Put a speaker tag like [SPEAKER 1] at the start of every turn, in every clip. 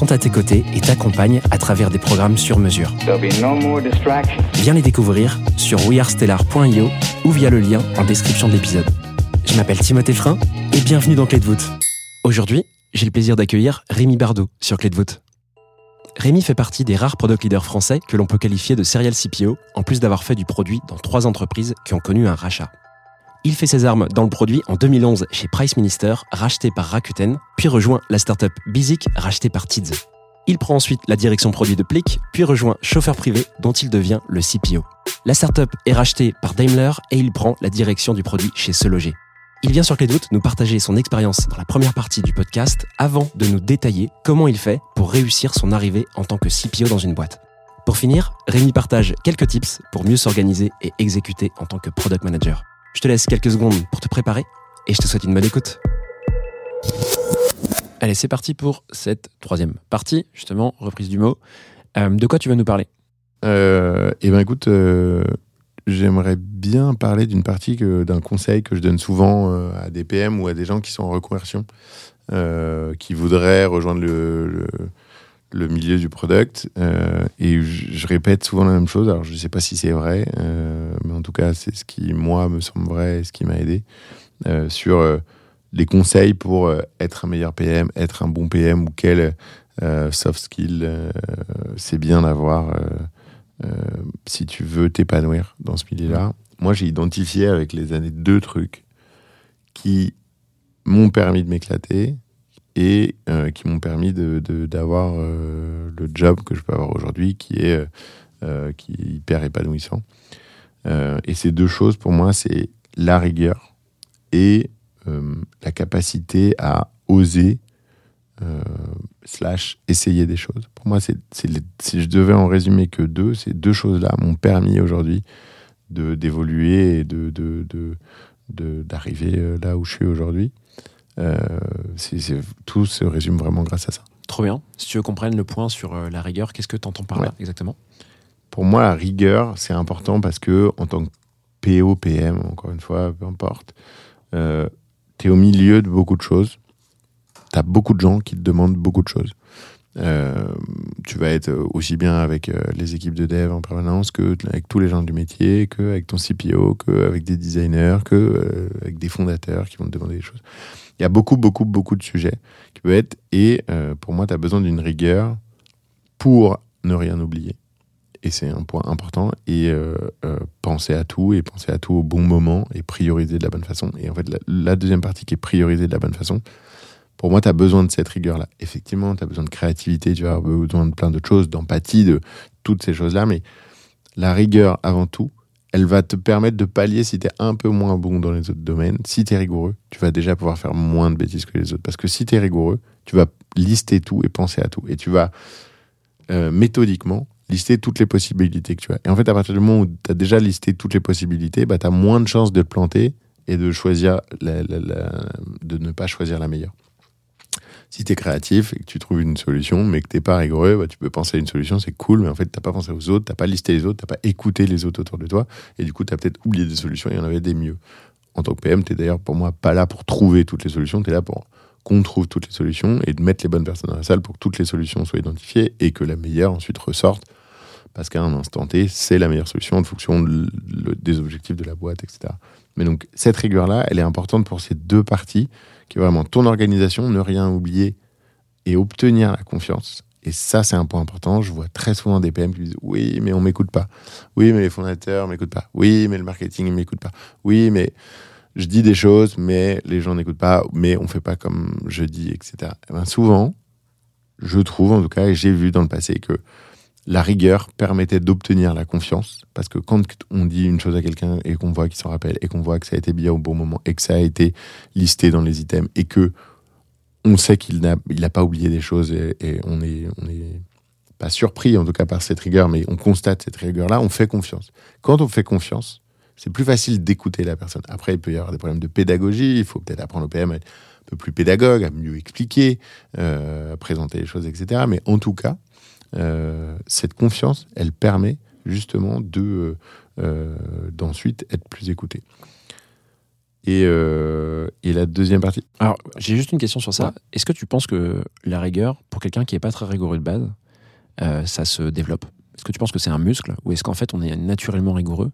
[SPEAKER 1] sont à tes côtés et t'accompagnent à travers des programmes sur mesure.
[SPEAKER 2] No.
[SPEAKER 1] Viens les découvrir sur wearestellar.io ou via le lien en description de l'épisode. Je m'appelle Timothée Frein et bienvenue dans Clé de voûte. Aujourd'hui, j'ai le plaisir d'accueillir Rémi Bardot sur Clé de voûte. Rémi fait partie des rares product leaders français que l'on peut qualifier de serial CPO, en plus d'avoir fait du produit dans trois entreprises qui ont connu un rachat. Il fait ses armes dans le produit en 2011 chez Price Minister, racheté par Rakuten, puis rejoint la startup Bizik, rachetée par Tids. Il prend ensuite la direction produit de Plick, puis rejoint Chauffeur Privé, dont il devient le CPO. La startup est rachetée par Daimler et il prend la direction du produit chez Se Loger. Il vient sur Clé nous partager son expérience dans la première partie du podcast avant de nous détailler comment il fait pour réussir son arrivée en tant que CPO dans une boîte. Pour finir, Rémi partage quelques tips pour mieux s'organiser et exécuter en tant que product manager. Je te laisse quelques secondes pour te préparer et je te souhaite une bonne écoute. Allez, c'est parti pour cette troisième partie, justement, reprise du mot. Euh, de quoi tu vas nous parler?
[SPEAKER 3] Euh, eh ben écoute, euh, j'aimerais bien parler d'une partie que- d'un conseil que je donne souvent euh, à des PM ou à des gens qui sont en reconversion, euh, qui voudraient rejoindre le, le, le milieu du product. Euh, et je, je répète souvent la même chose. Alors je ne sais pas si c'est vrai, euh, en tout cas c'est ce qui moi me semble vrai et ce qui m'a aidé euh, sur euh, les conseils pour euh, être un meilleur PM, être un bon PM ou quel euh, soft skill c'est bien d'avoir. si tu veux t'épanouir dans ce milieu-là. Moi, j'ai identifié avec les années deux trucs qui m'ont permis de m'éclater et qui m'ont permis d'avoir le job que je peux avoir aujourd'hui, qui est hyper épanouissant. Euh, et ces deux choses, pour moi, c'est la rigueur et euh, la capacité à oser euh, slash essayer des choses. Pour moi, c'est, si je devais en résumer que deux, ces deux choses-là m'ont permis aujourd'hui de, d'évoluer et de, de, de- de- d'arriver là où je suis aujourd'hui. Tout se résume vraiment grâce à ça.
[SPEAKER 1] Trop bien. Si tu veux qu'on prenne le point sur la rigueur, qu'est-ce que tu entends par là exactement?
[SPEAKER 3] Pour moi, la rigueur, c'est important parce que en tant que PO, PM, encore une fois, peu importe, tu es au milieu de beaucoup de choses. Tu as beaucoup de gens qui te demandent beaucoup de choses. Euh, tu vas être aussi bien avec euh, les équipes de dev en permanence que avec tous les gens du métier, que avec ton CPO, que avec des designers, que euh, avec des fondateurs qui vont te demander des choses. Il y a beaucoup, beaucoup, beaucoup de sujets qui peuvent être. Et euh, pour moi, tu as besoin d'une rigueur pour ne rien oublier. Et c'est un point important. Et euh, euh, penser à tout, et penser à tout au bon moment, et prioriser de la bonne façon. Et en fait, la, deuxième partie qui est prioriser de la bonne façon, pour moi, tu as besoin de cette rigueur-là. Effectivement, tu as besoin de créativité, tu as besoin de plein d'autres choses, d'empathie, de toutes ces choses-là. Mais la rigueur, avant tout, elle va te permettre de pallier si tu es un peu moins bon dans les autres domaines. Si tu es rigoureux, tu vas déjà pouvoir faire moins de bêtises que les autres. Parce que si tu es rigoureux, tu vas lister tout et penser à tout. Et tu vas euh, méthodiquement lister toutes les possibilités que tu as. Et en fait, à partir du moment où tu as déjà listé toutes les possibilités, bah, tu as moins de chances de te planter et de choisir de ne pas choisir la meilleure. Si tu es créatif et que tu trouves une solution, mais que tu n'es pas rigoureux, bah, tu peux penser à une solution, c'est cool, mais en fait, tu n'as pas pensé aux autres, tu n'as pas listé les autres, tu n'as pas écouté les autres autour de toi, et du coup, tu as peut-être oublié des solutions, il y en avait des mieux. En tant que PM, tu es d'ailleurs pour moi pas là pour trouver toutes les solutions, tu es là pour qu'on trouve toutes les solutions et de mettre les bonnes personnes dans la salle pour que toutes les solutions soient identifiées et que la meilleure ensuite ressorte parce qu'à un instant T, c'est la meilleure solution en fonction des objectifs de la boîte, etc. Mais donc, cette rigueur-là, elle est importante pour ces deux parties, qui est vraiment ton organisation, ne rien oublier et obtenir la confiance Et ça, c'est un point important. Je vois très souvent des PM qui disent Oui, mais on m'écoute pas. Oui, mais les fondateurs m'écoutent pas. Oui, mais le marketing ne m'écoute pas. Oui, mais je dis des choses, mais les gens n'écoutent pas. Mais on fait pas comme je dis, etc. Eh ben, souvent, je trouve en tout cas, et j'ai vu dans le passé que la rigueur permettait d'obtenir la confiance. Parce que quand on dit une chose à quelqu'un et qu'on voit qu'il s'en rappelle et qu'on voit que ça a été bien au bon moment et que ça a été listé dans les items et que on sait qu'il n'a il pas oublié des choses et, on est on est pas surpris en tout cas par cette rigueur, mais on constate cette rigueur-là, on fait confiance. Quand on fait confiance, c'est plus facile d'écouter la personne. Après, il peut y avoir des problèmes de pédagogie, il faut peut-être apprendre au PM à être un peu plus pédagogue, à mieux expliquer, euh, à présenter les choses, etc. Mais en tout cas, cette confiance, elle permet justement de euh, d'ensuite être plus écouté. Et, euh, et la deuxième partie,
[SPEAKER 1] Alors, j'ai juste une question sur ça.
[SPEAKER 3] Ouais.
[SPEAKER 1] Est-ce que tu penses que la rigueur, pour quelqu'un qui n'est pas très rigoureux de base, euh, ça se développe? Est-ce que tu penses que c'est un muscle ou est-ce qu'en fait on est naturellement rigoureux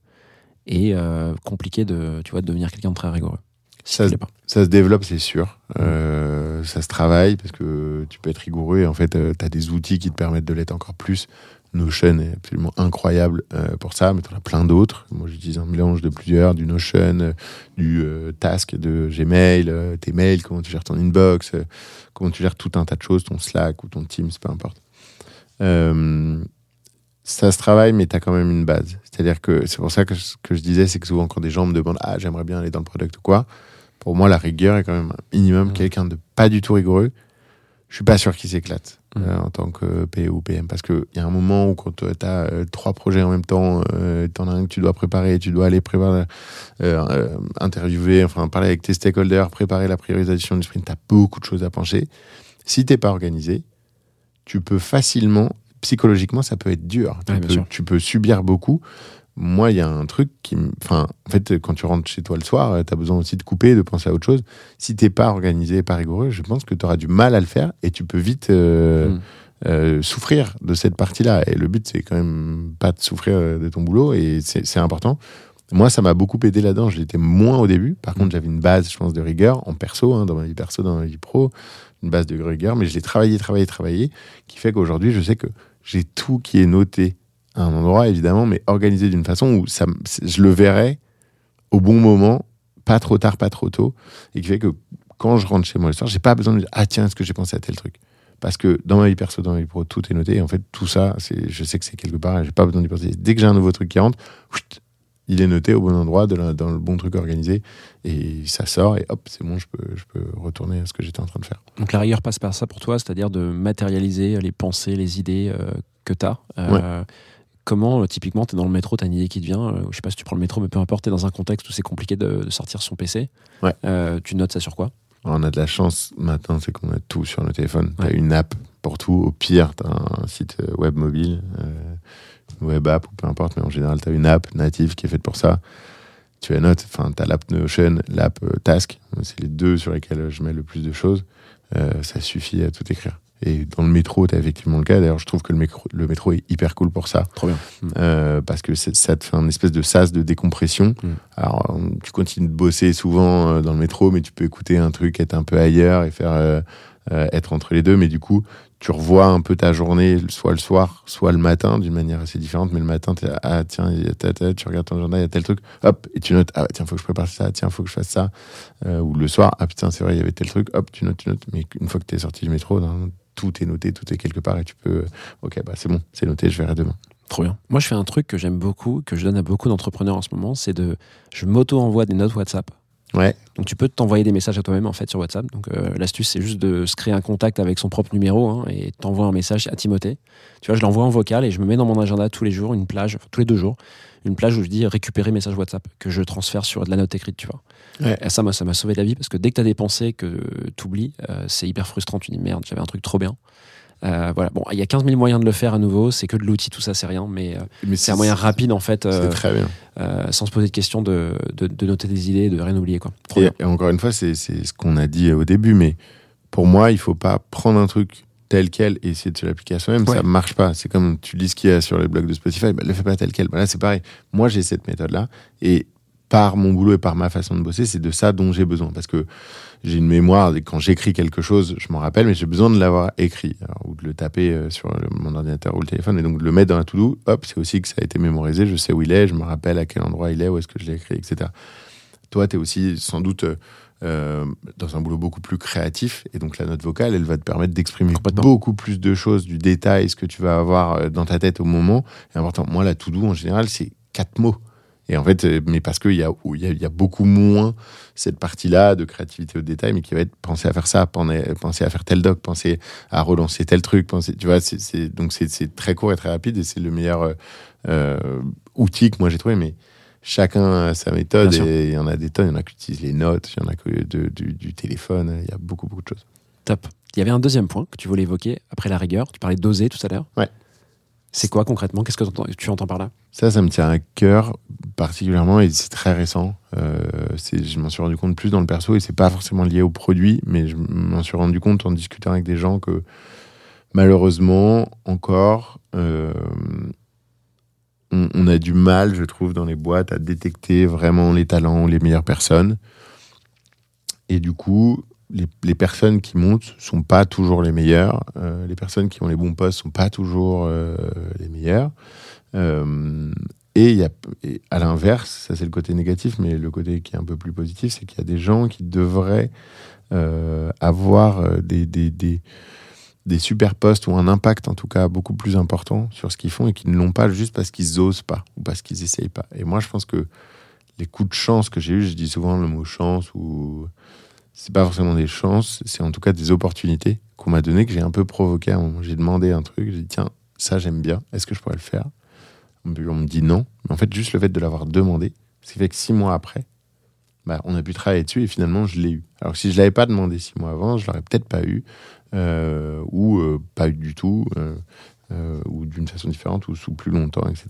[SPEAKER 1] et euh, compliqué de, tu vois, de devenir quelqu'un de très rigoureux?
[SPEAKER 3] Ça, se- ça développe, c'est sûr. Euh, ça se travaille parce que tu peux être rigoureux et en fait, tu as des outils qui te permettent de l'être encore plus. Notion est absolument incroyable euh, pour ça, mais tu en as plein d'autres. Moi, j'utilise un mélange de plusieurs, du Notion, euh, du euh, Task de Gmail, euh, tes mails, comment tu gères ton inbox, euh, comment tu gères tout un tas de choses, ton Slack ou ton Teams, peu importe. Euh, ça se travaille, mais tu as quand même une base. C'est-à-dire que c'est pour ça que ce que je disais, c'est que souvent quand des gens me demandent Ah, j'aimerais bien aller dans le product ou quoi, pour moi, la rigueur est quand même un minimum. Quelqu'un de pas du tout rigoureux, je suis pas sûr qu'il s'éclate euh, en tant que PE ou PM. Parce qu'il y a un moment où quand tu as trois projets en même temps, euh, tu en as un que tu dois préparer, tu dois aller préparer, euh, euh, interviewer, enfin parler avec tes stakeholders, préparer la priorisation du sprint, tu as beaucoup de choses à pencher. Si t'es pas organisé, tu peux facilement, psychologiquement, ça peut être dur. Tu,
[SPEAKER 1] Ouais, bien
[SPEAKER 3] peux,
[SPEAKER 1] sûr.
[SPEAKER 3] tu peux subir beaucoup. Moi, il y a un truc qui. me- Enfin, en fait, quand tu rentres chez toi le soir, tu as besoin aussi de couper, de penser à autre chose. Si t'es pas organisé, pas rigoureux, je pense que tu auras du mal à le faire et tu peux vite euh,
[SPEAKER 1] Mm.
[SPEAKER 3] euh, souffrir de cette partie-là. Et le but, c'est quand même pas de souffrir euh, de ton boulot et c'est important. Moi, ça m'a beaucoup aidé là-dedans. Je l'étais moins au début. Par contre, j'avais une base, je pense, de rigueur en perso, hein, dans ma vie perso, dans ma vie pro, une base de rigueur, mais je l'ai travaillé, travaillé, travaillé, qui fait qu'aujourd'hui, je sais que j'ai tout qui est noté à un endroit, évidemment, mais organisé d'une façon où ça, je le verrai au bon moment, pas trop tard, pas trop tôt, et qui fait que quand je rentre chez moi le soir, j'ai pas besoin de dire ah tiens, est-ce que j'ai pensé à tel truc? Parce que dans ma vie perso, dans ma vie pro, tout est noté. Et en fait, tout ça, c'est, je sais que c'est quelque part. J'ai pas besoin d'y penser. Dès que j'ai un nouveau truc qui rentre, il est noté au bon endroit, de la- dans le bon truc organisé, et ça sort. Et hop, c'est bon, je peux, je peux retourner à ce que j'étais en train de faire.
[SPEAKER 1] Donc la rigueur passe par ça pour toi, c'est-à-dire de matérialiser les pensées, les idées euh, que tu as. Comment, euh, typiquement, tu es dans le métro, tu as une idée qui te vient, euh, je sais pas si tu prends le métro, mais peu importe, tu es dans un contexte où c'est compliqué de, de sortir son PC.
[SPEAKER 3] Ouais.
[SPEAKER 1] Euh, tu notes ça sur quoi?
[SPEAKER 3] On a de la chance maintenant, c'est qu'on a tout sur nos téléphones. Tu as une app pour tout. Au pire, tu as un site web mobile, euh, une web app ou peu importe, mais en général, tu as une app native qui est faite pour ça. Tu as note, enfin, tu as l'app Notion, l'app Task. C'est les deux sur lesquels je mets le plus de choses. Euh, ça suffit à tout écrire. Et dans le métro, tu as effectivement le cas. D'ailleurs, je trouve que le métro, le métro est hyper cool pour ça.
[SPEAKER 1] Trop bien.
[SPEAKER 3] Euh, parce que ça te fait un espèce de sas de décompression.
[SPEAKER 1] Mm.
[SPEAKER 3] Alors, tu continues de bosser souvent euh, dans le métro, mais tu peux écouter un truc, être un peu ailleurs et faire euh, euh, être entre les deux. Mais du coup, tu revois un peu ta journée, soit le soir, soit le matin, d'une manière assez différente. Mais le matin, là, ah tiens, il y a ta- ta- tu regardes ton agenda, il y a tel truc, hop, et tu notes, ah tiens, faut que je prépare ça, tiens, faut que je fasse ça. Ou le soir, ah putain, c'est vrai, il y avait tel truc, hop, tu notes, tu notes. Mais une fois que tu es sorti du métro, tout est noté, tout est quelque part et tu peux, ok, bah c'est bon, c'est noté, je verrai demain.
[SPEAKER 1] Trop bien. Moi, je fais un truc que j'aime beaucoup, que je donne à beaucoup d'entrepreneurs en ce moment, c'est de. Je m'auto-envoie des notes WhatsApp.
[SPEAKER 3] Ouais.
[SPEAKER 1] Donc, tu peux t'envoyer des messages à toi-même, en fait, sur WhatsApp. Donc, euh, l'astuce, c'est juste de se créer un contact avec son propre numéro hein, et t'envoies un message à Timothée. Tu vois, je l'envoie en vocal et je me mets dans mon agenda tous les jours, une plage, enfin, tous les deux jours, une plage où je dis récupérer message WhatsApp, que je transfère sur de la note écrite, tu vois.
[SPEAKER 3] Ouais.
[SPEAKER 1] Et ça, moi, ça m'a sauvé la vie parce que dès que tu as des pensées que tu oublies, c'est hyper frustrant. Tu dis merde, j'avais un truc trop bien. Euh, voilà. Bon, il y a 15 000 moyens de le faire à nouveau. C'est que de l'outil, tout ça, c'est rien. Mais euh,
[SPEAKER 3] Mais
[SPEAKER 1] c'est un moyen rapide, en fait, euh,
[SPEAKER 3] très bien.
[SPEAKER 1] sans se poser de questions, de, de, de noter des idées, de rien oublier. Quoi.
[SPEAKER 3] Et, encore une fois, c'est ce qu'on a dit au début, mais pour moi, il faut pas prendre un truc tel quel et essayer de se l'appliquer à soi-même.
[SPEAKER 1] Ouais.
[SPEAKER 3] Ça marche pas. C'est comme tu lis ce qu'il y a sur les blogs de Spotify, bah, le fais pas tel quel. Bah, là, c'est pareil. Moi, j'ai cette méthode-là et par mon boulot et par ma façon de bosser, c'est de ça dont j'ai besoin. Parce que j'ai une mémoire, et quand j'écris quelque chose, je m'en rappelle, mais j'ai besoin de l'avoir écrit, alors, ou de le taper euh, sur le- mon ordinateur ou le téléphone, et donc de le mettre dans la to-do, hop, c'est aussi que ça a été mémorisé, je sais où il est, je me rappelle à quel endroit il est, où est-ce que je l'ai écrit, etc. Toi, tu es aussi sans doute euh, euh, dans un boulot beaucoup plus créatif, et donc la note vocale, elle va te permettre d'exprimer beaucoup plus de choses, du détail, ce que tu vas avoir dans ta tête au moment. Et important, moi, la to-do, en général, c'est quatre mots. Et en fait, euh, mais parce qu'il y a, y, a, il y a beaucoup moins cette partie-là de créativité au détail, mais qui va être penser à faire ça, penser à faire tel doc, penser à relancer tel truc, penser, tu vois, c'est, donc c'est, très court et très rapide et c'est le meilleur euh, euh, outil que moi j'ai trouvé, mais chacun a sa méthode et il y en a des tonnes, il y en a qui utilisent les notes, il y en a de- du, du téléphone, il y a beaucoup, beaucoup de choses.
[SPEAKER 1] Top. Il y avait un deuxième point que tu voulais évoquer après la rigueur. Tu parlais d'oser tout à l'heure.
[SPEAKER 3] Ouais.
[SPEAKER 1] C'est quoi concrètement? Qu'est-ce que tu entends par là?
[SPEAKER 3] Ça, ça me tient à cœur particulièrement et c'est très récent. Euh, je m'en suis rendu compte plus dans le perso et c'est pas forcément lié au produit, mais je m'en suis rendu compte en discutant avec des gens que malheureusement, encore, euh, on, on a du mal, je trouve, dans les boîtes à détecter vraiment les talents, les meilleures personnes. Et du coup, les, personnes qui montent sont pas toujours les meilleures. Euh, les personnes qui ont les bons postes sont pas toujours euh, les meilleures. Euh, et, à l'inverse, ça c'est le côté négatif, mais le côté qui est un peu plus positif, c'est qu'il y a des gens qui devraient avoir des, des, des, super postes ou un impact en tout cas beaucoup plus important sur ce qu'ils font et qui ne l'ont pas juste parce qu'ils osent pas ou parce qu'ils essayent pas. Et moi je pense que les coups de chance que j'ai eu, je dis souvent le mot chance ou c'est pas forcément des chances, c'est en tout cas des opportunités qu'on m'a donné que j'ai un peu provoqué. J'ai demandé un truc, j'ai dit tiens, ça j'aime bien, est-ce que je pourrais le faire? On me dit non, mais en fait juste le fait de l'avoir demandé, ce qui fait que six mois après, bah, on a pu travailler dessus et finalement je l'ai eu. Alors si je l'avais pas demandé six mois avant, je l'aurais peut-être pas eu euh, ou euh, pas eu du tout euh, ou d'une façon différente ou sous plus longtemps, etc.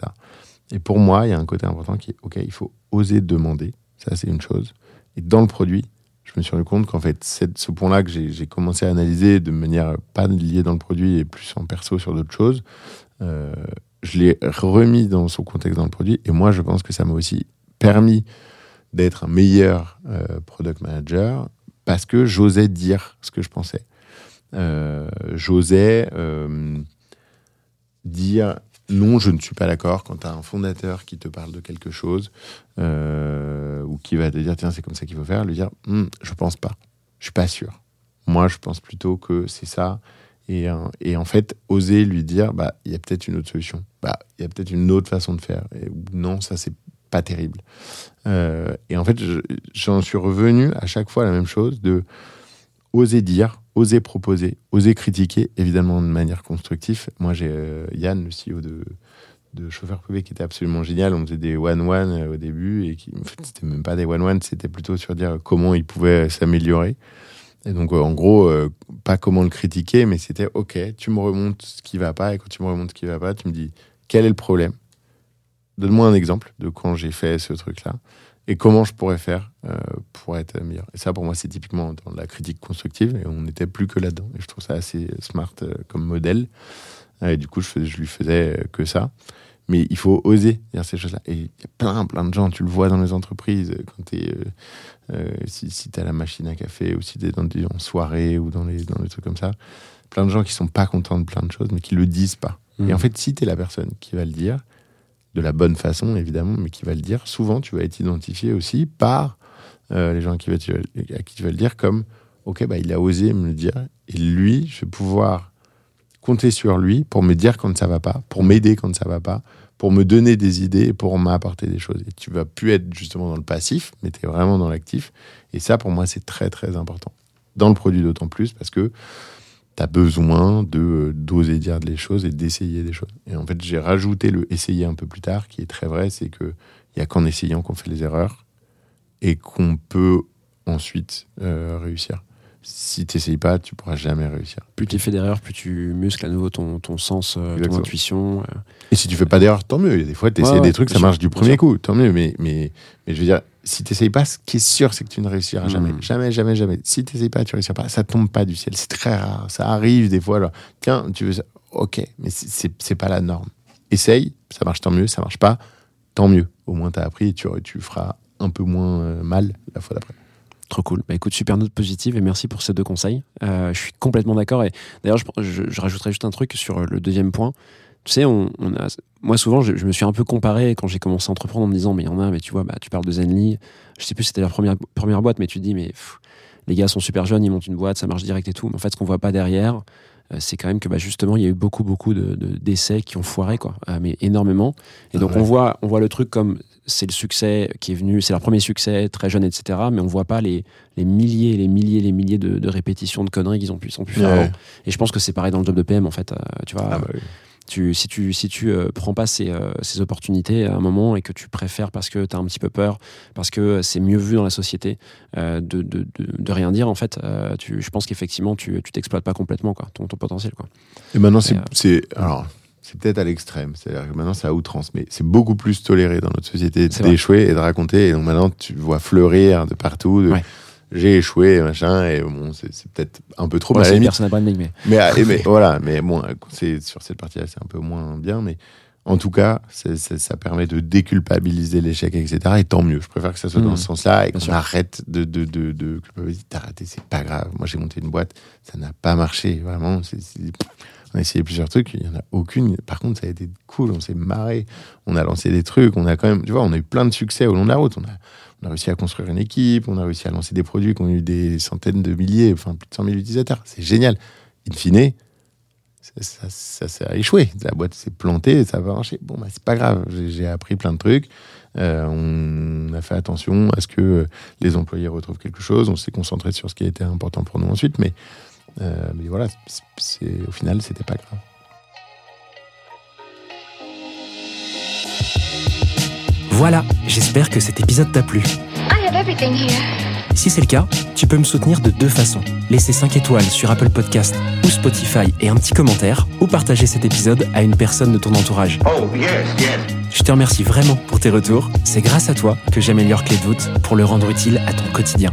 [SPEAKER 3] Et pour moi, il y a un côté important qui est ok, il faut oser demander, ça c'est une chose. Et dans le produit, me suis rendu compte qu'en fait, ce point-là que j'ai commencé à analyser de manière pas liée dans le produit et plus en perso sur d'autres choses. Euh, je l'ai remis dans son contexte dans le produit et moi, je pense que ça m'a aussi permis d'être un meilleur euh, product manager parce que j'osais dire ce que je pensais. Euh, j'osais dire non, je ne suis pas d'accord quand tu as un fondateur qui te parle de quelque chose euh, ou qui va te dire tiens, c'est comme ça qu'il faut faire, lui dire Hum, je pense pas, je suis pas sûr. Moi, je pense plutôt que c'est ça. Et, euh, et en fait, oser lui dire bah, il y a peut-être une autre solution, bah, il y a peut-être une autre façon de faire. Non, ça, c'est pas terrible. Euh, et en fait, je- j'en suis revenu à chaque fois à la même chose de oser dire, oser proposer, oser critiquer, évidemment de manière constructive. Moi, j'ai euh, Yann, le CEO de, de chauffeur privé, qui était absolument génial. On faisait des one-one euh, au début, et qui, en fait, c'était même pas des one-one, c'était plutôt sur dire comment il pouvait s'améliorer. Et donc, euh, en gros, pas comment le critiquer, mais c'était OK, tu me remontes ce qui va pas, et quand tu me remontes ce qui va pas, tu me dis quel est le problème? Donne-moi un exemple de quand j'ai fait ce truc-là et comment je pourrais faire euh, pour être meilleur? Et ça, pour moi, c'est typiquement dans la critique constructive et on n'était plus que là-dedans. Et je trouve ça assez smart euh, comme modèle. Euh, Et du coup, je, je lui faisais euh, que ça. Mais il faut oser dire ces choses-là. Et il y a plein, plein de gens, tu le vois dans les entreprises, euh, quand es. si si tu as la machine à café ou si tu es dans des en soirée ou dans les, dans les trucs comme ça, plein de gens qui sont pas contents de plein de choses, mais qui le disent pas. Et en fait, si tu es la personne qui va le dire, de la bonne façon évidemment, mais qui va le dire, souvent tu vas être identifié aussi par euh, les gens à qui, tu vas, qui le dire comme ok, bah, il a osé me le dire, et lui, je vais pouvoir compter sur lui pour me dire quand ça va pas, pour m'aider quand ça va pas, pour me donner des idées, pour m'apporter des choses. Et tu vas plus être justement dans le passif, mais tu es vraiment dans l'actif. Et ça, pour moi, c'est très très important. Dans le produit d'autant plus parce que tu as besoin de d'oser dire des choses et d'essayer des choses. Et en fait, j'ai rajouté le essayer un peu plus tard, qui est très vrai, c'est que il y a qu'en essayant qu'on fait les erreurs et qu'on peut ensuite euh, réussir. Si tu n'essayes pas, tu pourras jamais réussir.
[SPEAKER 1] Plus tu fais d'erreurs, plus tu muscles à nouveau ton, ton sens, euh, ton
[SPEAKER 3] Exactement.
[SPEAKER 1] intuition. euh.
[SPEAKER 3] Et si tu fais pas d'erreur, tant mieux. Des fois, tu essaies
[SPEAKER 1] Ouais, ouais,
[SPEAKER 3] des trucs, ça
[SPEAKER 1] sûr,
[SPEAKER 3] marche du premier
[SPEAKER 1] sûr.
[SPEAKER 3] coup, tant mieux. Mais, mais, mais je veux dire, si tu n'essayes pas, ce qui est sûr, c'est que tu ne réussiras jamais.
[SPEAKER 1] Mm.
[SPEAKER 3] Jamais, jamais, jamais. Si tu n'essayes pas, tu ne réussiras pas. Ça tombe pas du ciel. C'est très rare. Ça arrive des fois. Alors, tiens, tu veux ça? Ok, mais c'est- c'est c'est pas la norme. Essaye, ça marche tant mieux. Ça marche pas, tant mieux. Au moins, tu as appris et tu, tu feras un peu moins euh, mal la fois d'après.
[SPEAKER 1] Trop cool. Bah écoute, super note positive et merci pour ces deux conseils. Euh, je suis complètement d'accord. Et d'ailleurs, je, je, je rajouterais juste un truc sur le deuxième point. Tu sais, on, on a, moi souvent, je, je me suis un peu comparé quand j'ai commencé à entreprendre en me disant, mais il y en a, mais tu vois, bah, tu parles de Zenly. Je sais plus, si c'était leur première, première boîte, mais tu te dis, mais pff, les gars sont super jeunes, ils montent une boîte, ça marche direct et tout. Mais en fait, ce qu'on voit pas derrière, euh, c'est quand même que bah, justement, il y a eu beaucoup, beaucoup de, de- d'essais qui ont foiré, quoi. Euh, mais énormément. Et donc,
[SPEAKER 3] Ouais.
[SPEAKER 1] on, voit, on voit le truc comme c'est le succès qui est venu, c'est leur premier succès, très jeune, etc. Mais on voit pas les, les milliers, les milliers, les milliers de, de répétitions de conneries qu'ils ont pu, ils ont pu faire
[SPEAKER 3] Ouais.
[SPEAKER 1] Et je pense que c'est pareil dans le job de PM, en fait. Euh, tu vois,
[SPEAKER 3] Ah bah oui.
[SPEAKER 1] tu, si tu, si tu euh, prends pas ces, euh, ces opportunités à un moment et que tu préfères parce que tu as un petit peu peur, parce que c'est mieux vu dans la société, de, de, de, de rien dire, en fait, tu, je pense qu'effectivement, tu tu t'exploites pas complètement quoi, ton, ton potentiel. Quoi.
[SPEAKER 3] Et maintenant, c'est- alors, c'est peut-être à l'extrême. C'est-à-dire que maintenant, c'est à outrance, mais c'est beaucoup plus toléré dans notre société d'échouer et de raconter. Et donc maintenant, tu vois fleurir de partout. de,
[SPEAKER 1] Ouais.
[SPEAKER 3] J'ai échoué, machin, et bon, c'est, peut-être un peu trop.
[SPEAKER 1] Bon,
[SPEAKER 3] mais
[SPEAKER 1] une
[SPEAKER 3] limite,
[SPEAKER 1] personal branding, mais
[SPEAKER 3] mais, mais voilà, mais bon, sur cette partie-là, c'est un peu moins bien, mais en tout cas, ça permet de déculpabiliser l'échec, etc. Et tant mieux. Je préfère que ça soit dans ce sens-là et qu'on arrête de, de, de, de culpabiliser. T'as raté, c'est pas grave. Moi, j'ai monté une boîte, ça n'a pas marché, vraiment. c'est- on a essayé plusieurs trucs, il n'y en a aucune. Par contre, ça a été cool, on s'est marré, on a lancé des trucs, on a quand même, tu vois, on a eu plein de succès au long de la route. On a, réussi à construire une équipe, on a réussi à lancer des produits qui ont eu des centaines de milliers, enfin plus de 100 000 utilisateurs. C'est génial. In fine, ça, ça, ça, a échoué. La boîte s'est plantée, ça va marcher. Bon, bah, c'est pas grave. J'ai appris plein de trucs. Euh, on a fait attention à ce que les employés retrouvent quelque chose. On s'est concentré sur ce qui était important pour nous ensuite. Mais, euh, mais voilà, c'est- au final, c'était pas grave.
[SPEAKER 1] voilà, j'espère que cet épisode t'a plu.
[SPEAKER 4] I have everything here.
[SPEAKER 1] Si c'est le cas, tu peux me soutenir de deux façons. Laisser 5 étoiles sur Apple Podcast ou Spotify et un petit commentaire, ou partager cet épisode à une personne de ton entourage.
[SPEAKER 2] Oh, yes, yes.
[SPEAKER 1] Je te remercie vraiment pour tes retours. C'est grâce à toi que j'améliore Clé de voûte pour le rendre utile à ton quotidien.